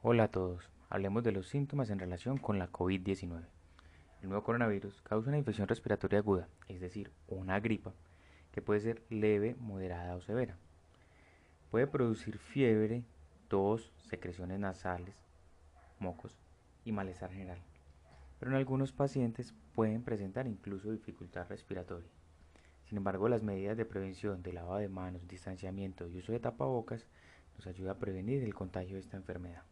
Hola a todos, hablemos de los síntomas en relación con la COVID-19. El nuevo coronavirus causa una infección respiratoria aguda, es decir, una gripa, que puede ser leve, moderada o severa. Puede producir fiebre, tos, secreciones nasales, mocos y malestar general. Pero en algunos pacientes pueden presentar incluso dificultad respiratoria. Sin embargo, las medidas de prevención de lavado de manos, distanciamiento y uso de tapabocas nos ayuda a prevenir el contagio de esta enfermedad.